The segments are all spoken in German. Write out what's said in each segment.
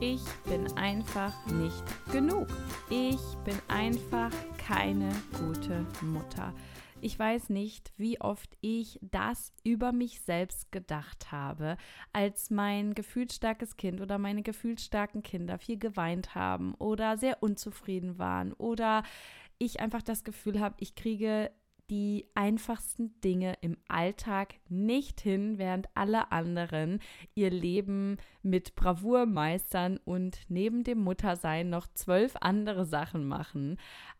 Ich bin einfach nicht genug. Ich bin einfach keine gute Mutter. Ich weiß nicht, wie oft ich das über mich selbst gedacht habe, als mein gefühlsstarkes Kind oder meine gefühlsstarken Kinder viel geweint haben oder sehr unzufrieden waren oder ich einfach das Gefühl habe, ich kriege die einfachsten Dinge im Alltag nicht hin, während alle anderen ihr Leben mit Bravour meistern und neben dem Muttersein noch zwölf andere Sachen machen.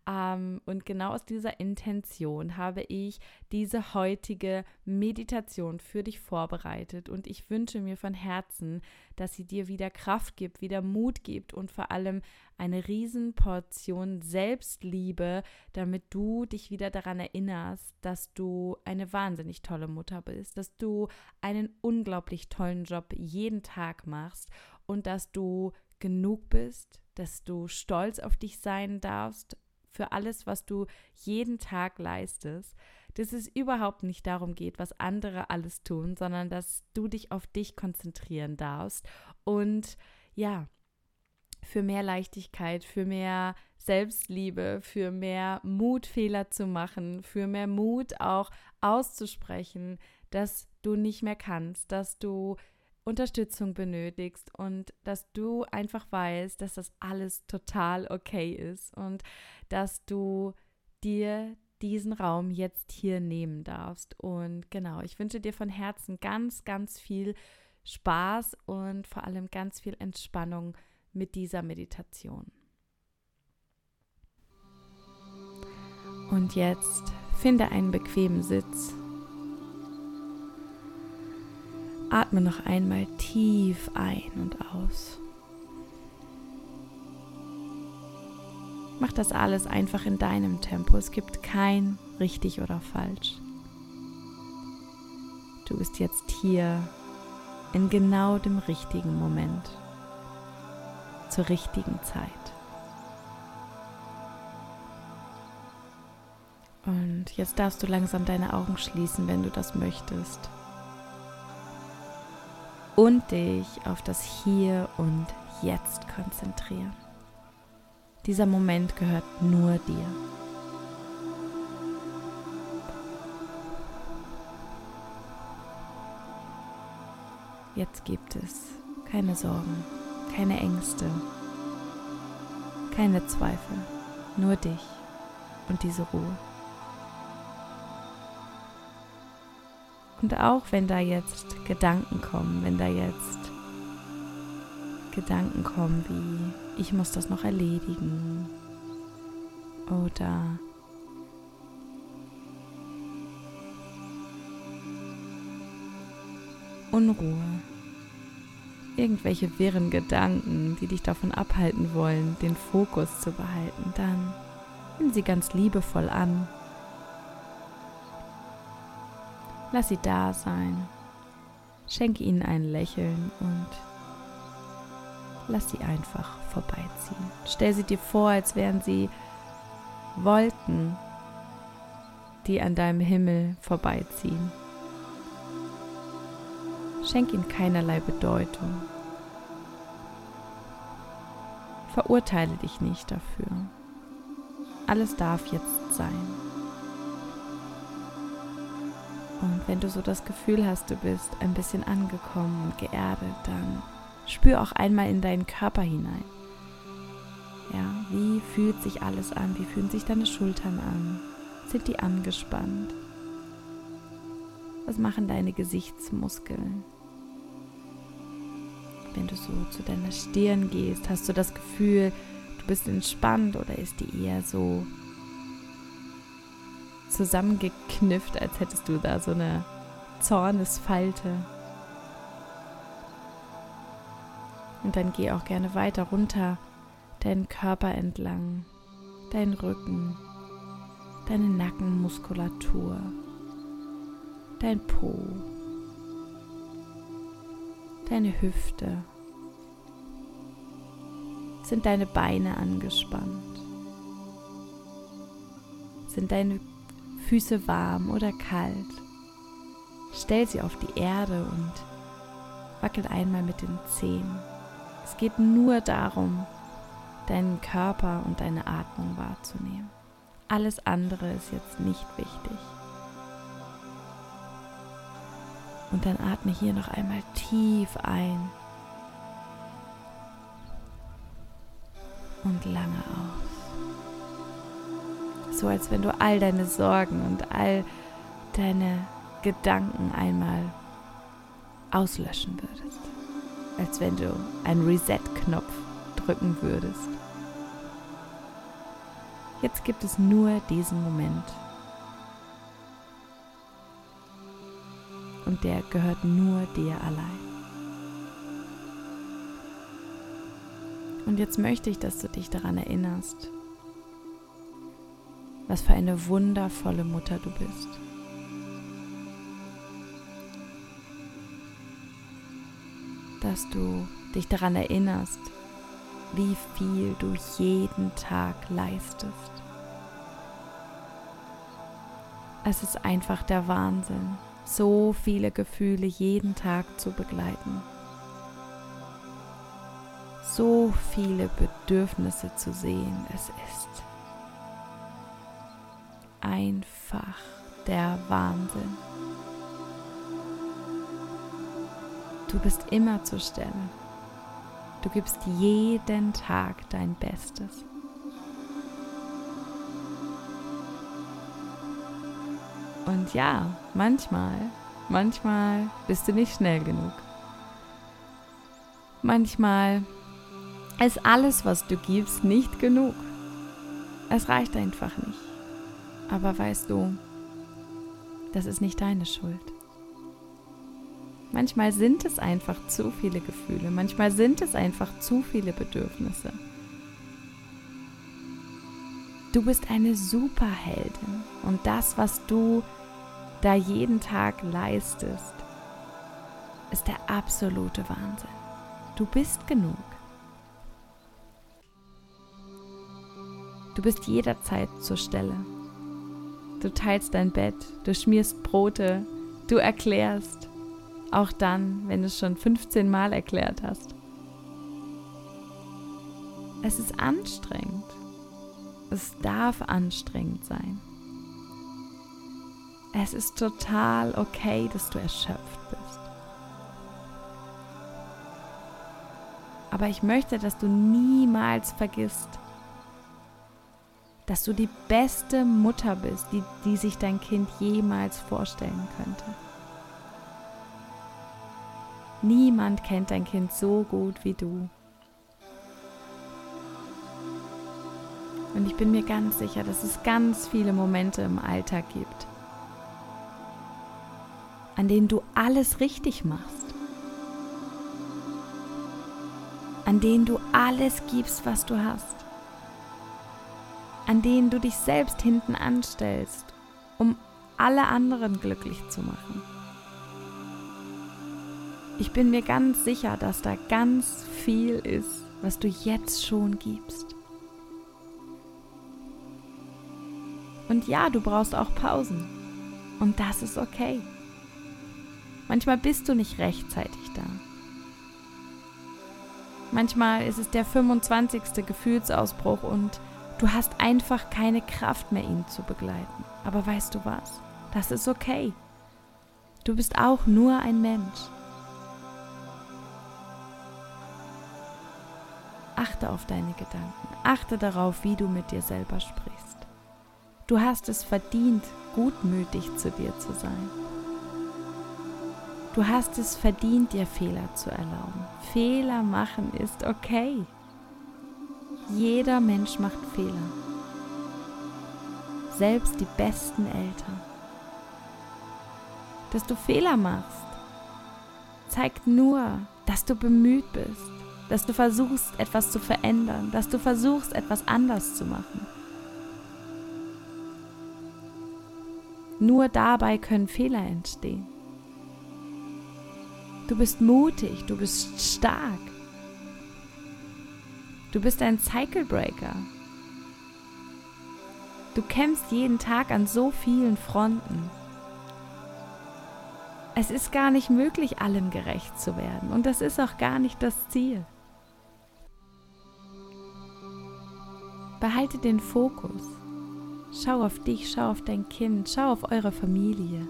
Ähm, und genau aus dieser Intention habe ich diese heutige Meditation für dich vorbereitet. Und ich wünsche mir von Herzen, dass sie dir wieder Kraft gibt, wieder Mut gibt und vor allem eine Riesenportion Selbstliebe, damit du dich wieder daran erinnerst, dass du eine wahnsinnig tolle Mutter bist, dass du einen unglaublich tollen Job jeden Tag machst und dass du genug bist, dass du stolz auf dich sein darfst für alles, was du jeden Tag leistest, dass es überhaupt nicht darum geht, was andere alles tun, sondern dass du dich auf dich konzentrieren darfst und ja, für mehr Leichtigkeit, für mehr Selbstliebe, für mehr Mut, Fehler zu machen, für mehr Mut auch auszusprechen, dass du nicht mehr kannst, dass du Unterstützung benötigst und dass du einfach weißt, dass das alles total okay ist und dass du dir diesen Raum jetzt hier nehmen darfst. Und genau, ich wünsche dir von Herzen ganz, ganz viel Spaß und vor allem ganz viel Entspannung mit dieser Meditation. Und jetzt finde einen bequemen Sitz Atme noch einmal tief ein und aus. Mach das alles einfach in deinem Tempo. Es gibt kein richtig oder falsch. Du bist jetzt hier in genau dem richtigen Moment, zur richtigen Zeit. Und jetzt darfst du langsam deine Augen schließen, wenn du das möchtest und dich auf das Hier und Jetzt konzentrieren. Dieser Moment gehört nur dir. Jetzt gibt es keine Sorgen, keine Ängste, keine Zweifel, nur dich und diese Ruhe. Und auch wenn da jetzt Gedanken kommen, wenn da jetzt Gedanken kommen wie, ich muss das noch erledigen oder Unruhe, irgendwelche wirren Gedanken, die dich davon abhalten wollen, den Fokus zu behalten, dann nimm sie ganz liebevoll an Lass sie da sein. Schenke ihnen ein Lächeln und lass sie einfach vorbeiziehen. Stell sie dir vor, als wären sie Wolken, die an deinem Himmel vorbeiziehen. Schenk ihnen keinerlei Bedeutung. Verurteile dich nicht dafür. Alles darf jetzt sein. Und wenn du so das Gefühl hast, du bist ein bisschen angekommen und geerdet, dann spür auch einmal in deinen Körper hinein. Ja, wie fühlt sich alles an? Wie fühlen sich deine Schultern an? Sind die angespannt? Was machen deine Gesichtsmuskeln? Wenn du so zu deiner Stirn gehst, hast du das Gefühl, du bist entspannt oder ist die eher so zusammengeknifft, als hättest du da so eine Zornesfalte. Und dann geh auch gerne weiter runter, deinen Körper entlang, deinen Rücken, deine Nackenmuskulatur, dein Po, deine Hüfte. Sind deine Beine angespannt? Sind deine Füße warm oder kalt? Stell sie auf die Erde und wackel einmal mit den Zehen. Es geht nur darum, deinen Körper und deine Atmung wahrzunehmen. Alles andere ist jetzt nicht wichtig. Und dann atme hier noch einmal tief ein und lange aus. So als wenn du all deine Sorgen und all deine Gedanken einmal auslöschen würdest. Als wenn du einen Reset-Knopf drücken würdest. Jetzt gibt es nur diesen Moment. Und der gehört nur dir allein. Und jetzt möchte ich, dass du dich daran erinnerst, was für eine wundervolle Mutter du bist. Dass du dich daran erinnerst, wie viel du jeden Tag leistest. Es ist einfach der Wahnsinn, so viele Gefühle jeden Tag zu begleiten. So viele Bedürfnisse zu sehen. Es ist einfach der Wahnsinn. Du bist immer zur Stelle. Du gibst jeden Tag dein Bestes. Und ja, manchmal, manchmal bist du nicht schnell genug. Manchmal ist alles, was du gibst, nicht genug. Es reicht einfach nicht. Aber weißt du, das ist nicht deine Schuld. Manchmal sind es einfach zu viele Gefühle, manchmal sind es einfach zu viele Bedürfnisse. Du bist eine Superheldin und das, was du da jeden Tag leistest, ist der absolute Wahnsinn. Du bist genug. Du bist jederzeit zur Stelle. Du teilst dein Bett, du schmierst Brote, du erklärst, auch dann, wenn du es schon 15 Mal erklärt hast. Es ist anstrengend. Es darf anstrengend sein. Es ist total okay, dass du erschöpft bist. Aber ich möchte, dass du niemals vergisst, dass du die beste Mutter bist, die, die sich dein Kind jemals vorstellen könnte. Niemand kennt dein Kind so gut wie du. Und ich bin mir ganz sicher, dass es ganz viele Momente im Alltag gibt, an denen du alles richtig machst. An denen du alles gibst, was du hast. An denen du dich selbst hinten anstellst, um alle anderen glücklich zu machen. Ich bin mir ganz sicher, dass da ganz viel ist, was du jetzt schon gibst. Und ja, du brauchst auch Pausen. Und das ist okay. Manchmal bist du nicht rechtzeitig da. Manchmal ist es der 25. Gefühlsausbruch und du hast einfach keine Kraft mehr, ihn zu begleiten. Aber weißt du was? Das ist okay. Du bist auch nur ein Mensch. Achte auf deine Gedanken. Achte darauf, wie du mit dir selber sprichst. Du hast es verdient, gutmütig zu dir zu sein. Du hast es verdient, dir Fehler zu erlauben. Fehler machen ist okay. Jeder Mensch macht Fehler. Selbst die besten Eltern. Dass du Fehler machst, zeigt nur, dass du bemüht bist dass du versuchst, etwas zu verändern, dass du versuchst, etwas anders zu machen. Nur dabei können Fehler entstehen. Du bist mutig, du bist stark. Du bist ein Cycle Breaker. Du kämpfst jeden Tag an so vielen Fronten. Es ist gar nicht möglich, allem gerecht zu werden. Und das ist auch gar nicht das Ziel. Behalte den Fokus. Schau auf dich, schau auf dein Kind, schau auf eure Familie.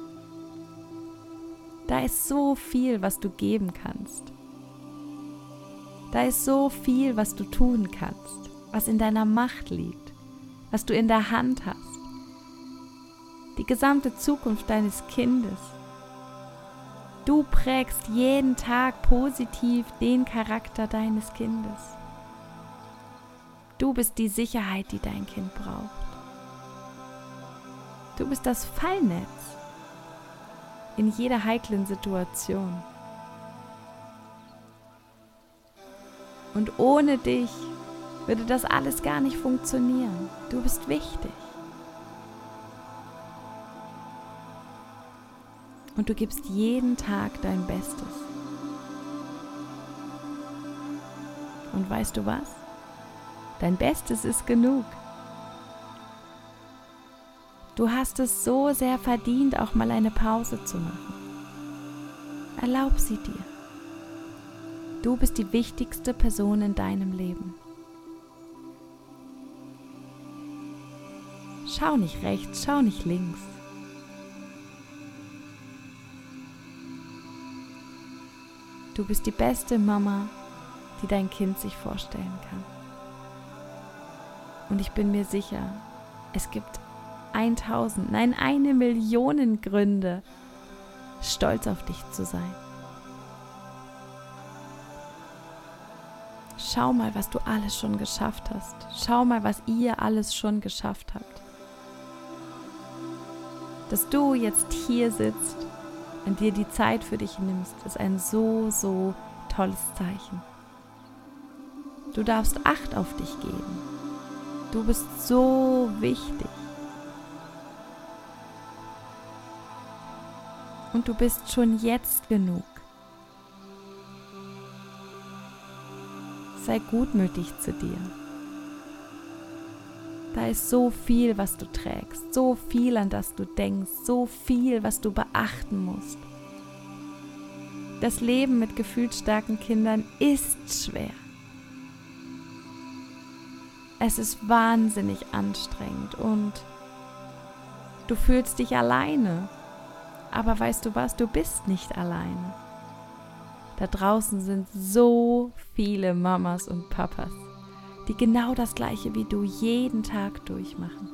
Da ist so viel, was du geben kannst. Da ist so viel, was du tun kannst, was in deiner Macht liegt, was du in der Hand hast. Die gesamte Zukunft deines Kindes. Du prägst jeden Tag positiv den Charakter deines Kindes. Du bist die Sicherheit, die dein Kind braucht. Du bist das Fallnetz in jeder heiklen Situation. Und ohne dich würde das alles gar nicht funktionieren. Du bist wichtig. Und du gibst jeden Tag dein Bestes. Und weißt du was? Dein Bestes ist genug. Du hast es so sehr verdient, auch mal eine Pause zu machen. Erlaub sie dir. Du bist die wichtigste Person in deinem Leben. Schau nicht rechts, schau nicht links. Du bist die beste Mama, die dein Kind sich vorstellen kann. Und ich bin mir sicher, es gibt 1000, nein, eine Million Gründe, stolz auf dich zu sein. Schau mal, was du alles schon geschafft hast. Schau mal, was ihr alles schon geschafft habt. Dass du jetzt hier sitzt und dir die Zeit für dich nimmst, ist ein so, so tolles Zeichen. Du darfst Acht auf dich geben. Du bist so wichtig. Und du bist schon jetzt genug. Sei gutmütig zu dir. Da ist so viel, was du trägst, so viel, an das du denkst, so viel, was du beachten musst. Das Leben mit gefühlsstarken Kindern ist schwer. Es ist wahnsinnig anstrengend und du fühlst dich alleine. Aber weißt du was, du bist nicht alleine. Da draußen sind so viele Mamas und Papas, die genau das gleiche wie du jeden Tag durchmachen.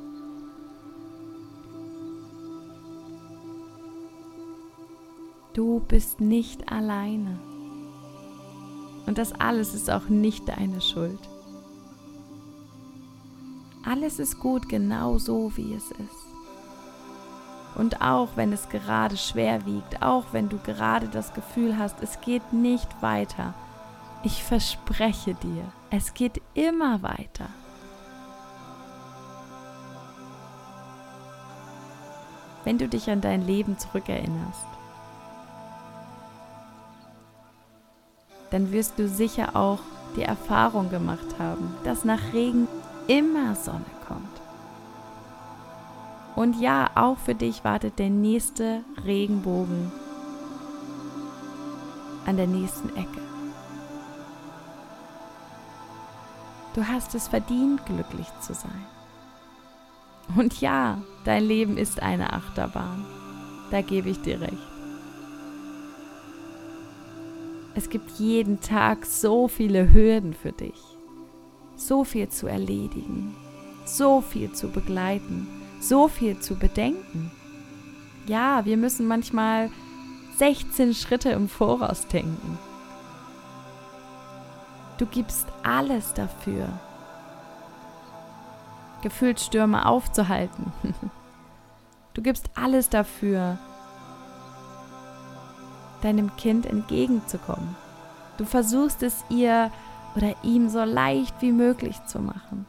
Du bist nicht alleine. Und das alles ist auch nicht deine Schuld. Alles ist gut genau so, wie es ist. Und auch wenn es gerade schwer wiegt, auch wenn du gerade das Gefühl hast, es geht nicht weiter, ich verspreche dir, es geht immer weiter. Wenn du dich an dein Leben zurückerinnerst, dann wirst du sicher auch die Erfahrung gemacht haben, dass nach Regen immer Sonne kommt. Und ja, auch für dich wartet der nächste Regenbogen an der nächsten Ecke. Du hast es verdient, glücklich zu sein. Und ja, dein Leben ist eine Achterbahn. Da gebe ich dir recht. Es gibt jeden Tag so viele Hürden für dich so viel zu erledigen, so viel zu begleiten, so viel zu bedenken. Ja, wir müssen manchmal 16 Schritte im Voraus denken. Du gibst alles dafür, Gefühlsstürme aufzuhalten. Du gibst alles dafür, deinem Kind entgegenzukommen. Du versuchst es ihr oder ihm so leicht wie möglich zu machen.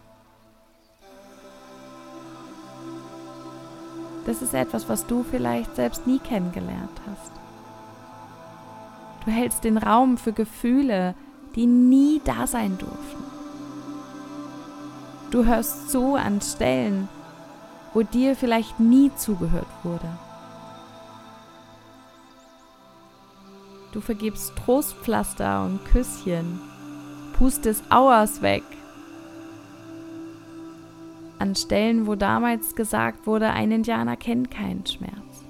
Das ist etwas, was du vielleicht selbst nie kennengelernt hast. Du hältst den Raum für Gefühle, die nie da sein durften. Du hörst zu an Stellen, wo dir vielleicht nie zugehört wurde. Du vergibst Trostpflaster und Küsschen, pustest Auers weg. An Stellen, wo damals gesagt wurde, ein Indianer kennt keinen Schmerz.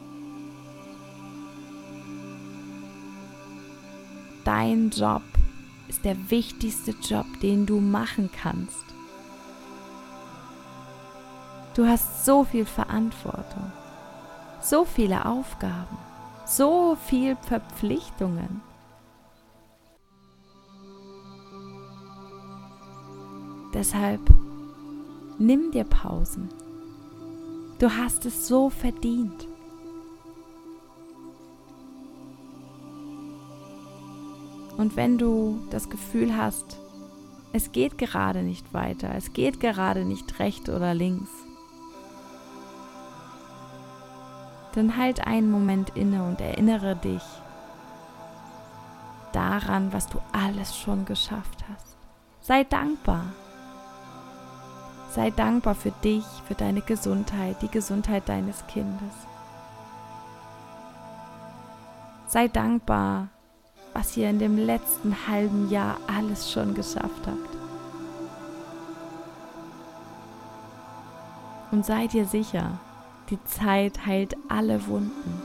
Dein Job ist der wichtigste Job, den du machen kannst. Du hast so viel Verantwortung, so viele Aufgaben, so viel Verpflichtungen. Deshalb nimm dir Pausen. Du hast es so verdient. Und wenn du das Gefühl hast, es geht gerade nicht weiter, es geht gerade nicht rechts oder links, dann halt einen Moment inne und erinnere dich daran, was du alles schon geschafft hast. Sei dankbar. Sei dankbar für dich, für deine Gesundheit, die Gesundheit deines Kindes. Sei dankbar, was ihr in dem letzten halben Jahr alles schon geschafft habt. Und sei dir sicher, die Zeit heilt alle Wunden.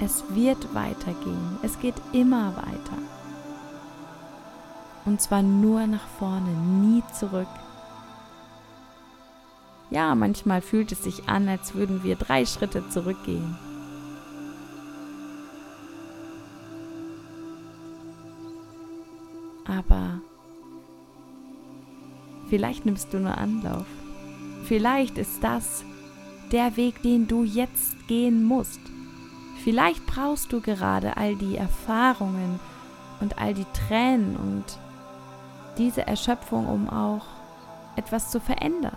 Es wird weitergehen. Es geht immer weiter. Und zwar nur nach vorne, nie zurück. Ja, manchmal fühlt es sich an, als würden wir drei Schritte zurückgehen. Aber vielleicht nimmst du nur Anlauf. Vielleicht ist das der Weg, den du jetzt gehen musst. Vielleicht brauchst du gerade all die Erfahrungen und all die Tränen und diese Erschöpfung, um auch etwas zu verändern.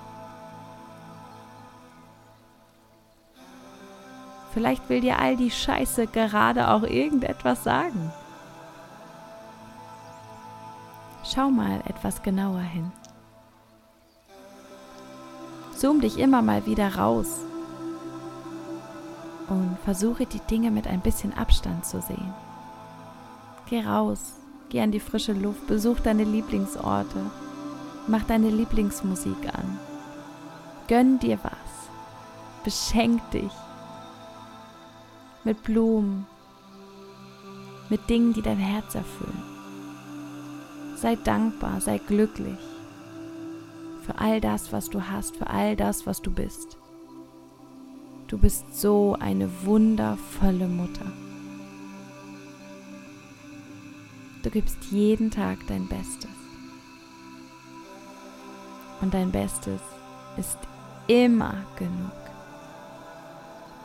Vielleicht will dir all die Scheiße gerade auch irgendetwas sagen. Schau mal etwas genauer hin. Zoom dich immer mal wieder raus und versuche die Dinge mit ein bisschen Abstand zu sehen. Geh raus, geh an die frische Luft, besuch deine Lieblingsorte, mach deine Lieblingsmusik an. Gönn dir was, beschenk dich mit Blumen, mit Dingen, die dein Herz erfüllen. Sei dankbar, sei glücklich für all das, was du hast, für all das, was du bist. Du bist so eine wundervolle Mutter. Du gibst jeden Tag dein Bestes. Und dein Bestes ist immer genug.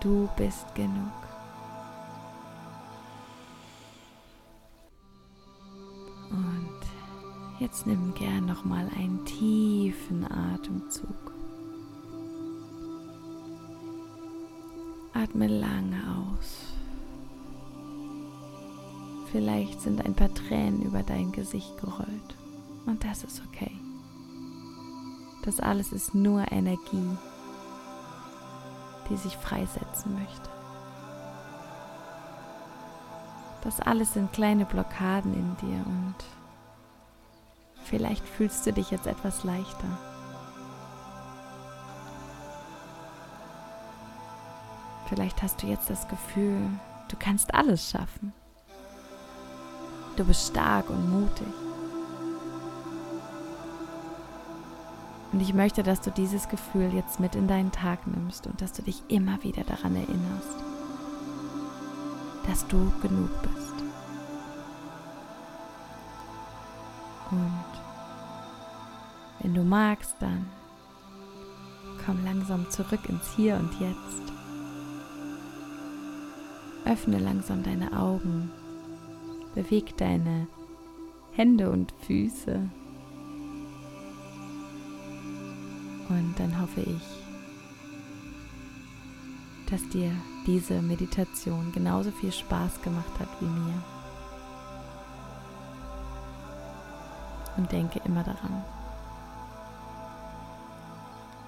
Du bist genug. Jetzt nimm gern noch mal einen tiefen Atemzug. Atme lange aus. Vielleicht sind ein paar Tränen über dein Gesicht gerollt. Und das ist okay. Das alles ist nur Energie, die sich freisetzen möchte. Das alles sind kleine Blockaden in dir und Vielleicht fühlst du dich jetzt etwas leichter. Vielleicht hast du jetzt das Gefühl, du kannst alles schaffen. Du bist stark und mutig. Und ich möchte, dass du dieses Gefühl jetzt mit in deinen Tag nimmst und dass du dich immer wieder daran erinnerst, dass du genug bist. Und wenn du magst, dann komm langsam zurück ins Hier und Jetzt. Öffne langsam deine Augen. Beweg deine Hände und Füße. Und dann hoffe ich, dass dir diese Meditation genauso viel Spaß gemacht hat wie mir. Und denke immer daran,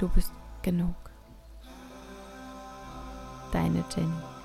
du bist genug. Deine Jenny.